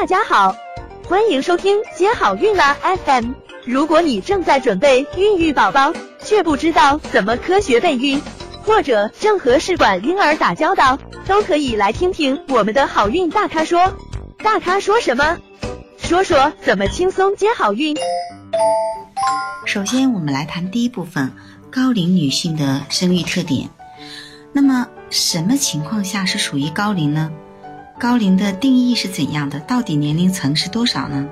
大家好，欢迎收听接好运啦 FM。如果你正在准备孕育宝宝，却不知道怎么科学备孕，或者正和试管婴儿打交道，都可以来听听我们的好运大咖说。大咖说什么？说说怎么轻松接好运。首先，我们来谈第一部分高龄女性的生育特点。那么，什么情况下是属于高龄呢？高龄的定义是怎样的？到底年龄层是多少呢？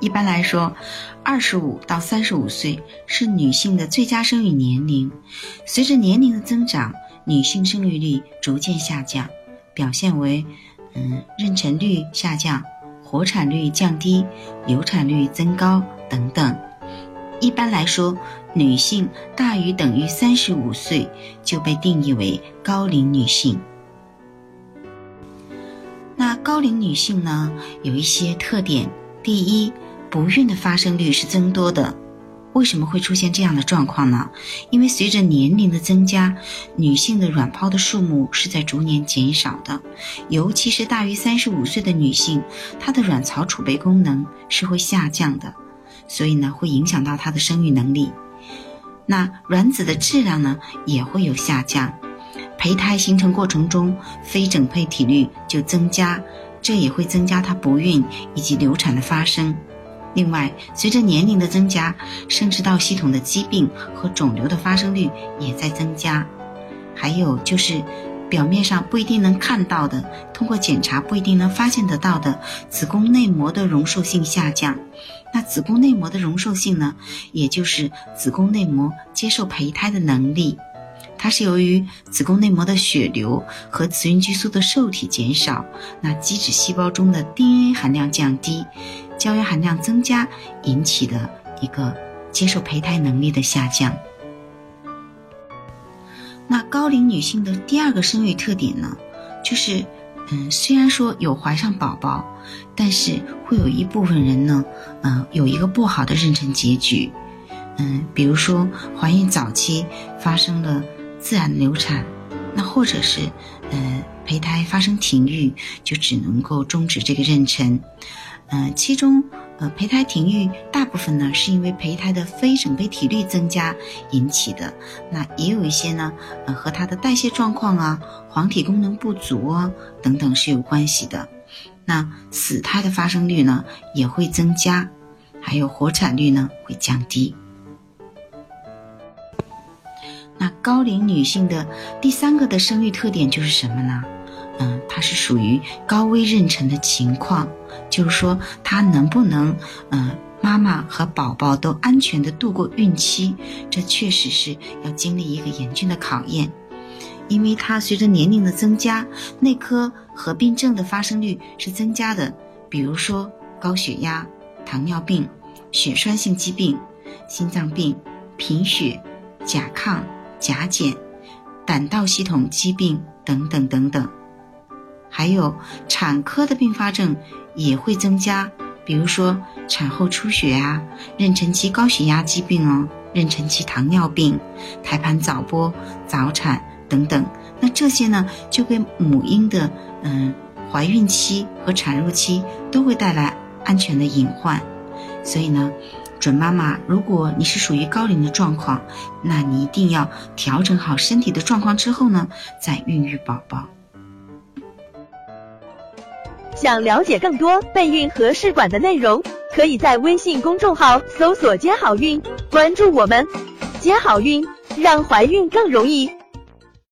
一般来说，二十五到三十五岁是女性的最佳生育年龄。随着年龄的增长，女性生育率逐渐下降，表现为嗯妊娠率下降、活产率降低、流产率增高等等。一般来说，女性大于等于三十五岁就被定义为高龄女性。高龄女性呢，有一些特点。第一，不孕的发生率是增多的。为什么会出现这样的状况呢？因为随着年龄的增加，女性的卵泡的数目是在逐年减少的，尤其是大于三十五岁的女性，她的卵巢储备功能是会下降的。所以呢，会影响到她的生育能力。那卵子的质量呢，也会有下降。胚胎形成过程中，非整配体率就增加，这也会增加她不孕以及流产的发生。另外，随着年龄的增加，生殖道系统的疾病和肿瘤的发生率也在增加。还有就是。表面上不一定能看到的，通过检查不一定能发现得到的子宫内膜的容受性下降。那子宫内膜的容受性呢，也就是子宫内膜接受胚胎的能力，它是由于子宫内膜的血流和雌孕激素的受体减少，那基质细胞中的 DNA 含量降低，胶原含量增加引起的一个接受胚胎能力的下降。那高龄女性的第二个生育特点呢，就是，嗯，虽然说有怀上宝宝，但是会有一部分人呢，嗯，有一个不好的妊娠结局，嗯，比如说怀孕早期发生了自然流产，那或者是，呃，胚胎发生停育，就只能够终止这个妊娠，嗯，其中。呃，胚胎停育大部分呢是因为胚胎的非整胚体率增加引起的，那也有一些呢，呃，和它的代谢状况啊、黄体功能不足啊等等是有关系的。那死胎的发生率呢也会增加，还有活产率呢会降低。高龄女性的第三个的生育特点就是什么呢？嗯，它是属于高危妊娠的情况，就是说她能不能，嗯，妈妈和宝宝都安全的度过孕期，这确实是要经历一个严峻的考验，因为它随着年龄的增加，内科合并症的发生率是增加的，比如说高血压、糖尿病、血栓性疾病、心脏病、贫血、甲亢、甲减、胆道系统疾病等等等等。还有产科的并发症也会增加，比如说产后出血啊、妊娠期高血压疾病哦、妊娠期糖尿病、胎盘早剥、早产等等。那这些呢，就给母婴的嗯怀孕期和产褥期都会带来安全的隐患。所以呢，准妈妈，如果你是属于高龄的状况，那你一定要调整好身体的状况之后呢，再孕育宝宝。想了解更多备孕和试管的内容，可以在微信公众号搜索“接好运”，关注我们，接好运，让怀孕更容易。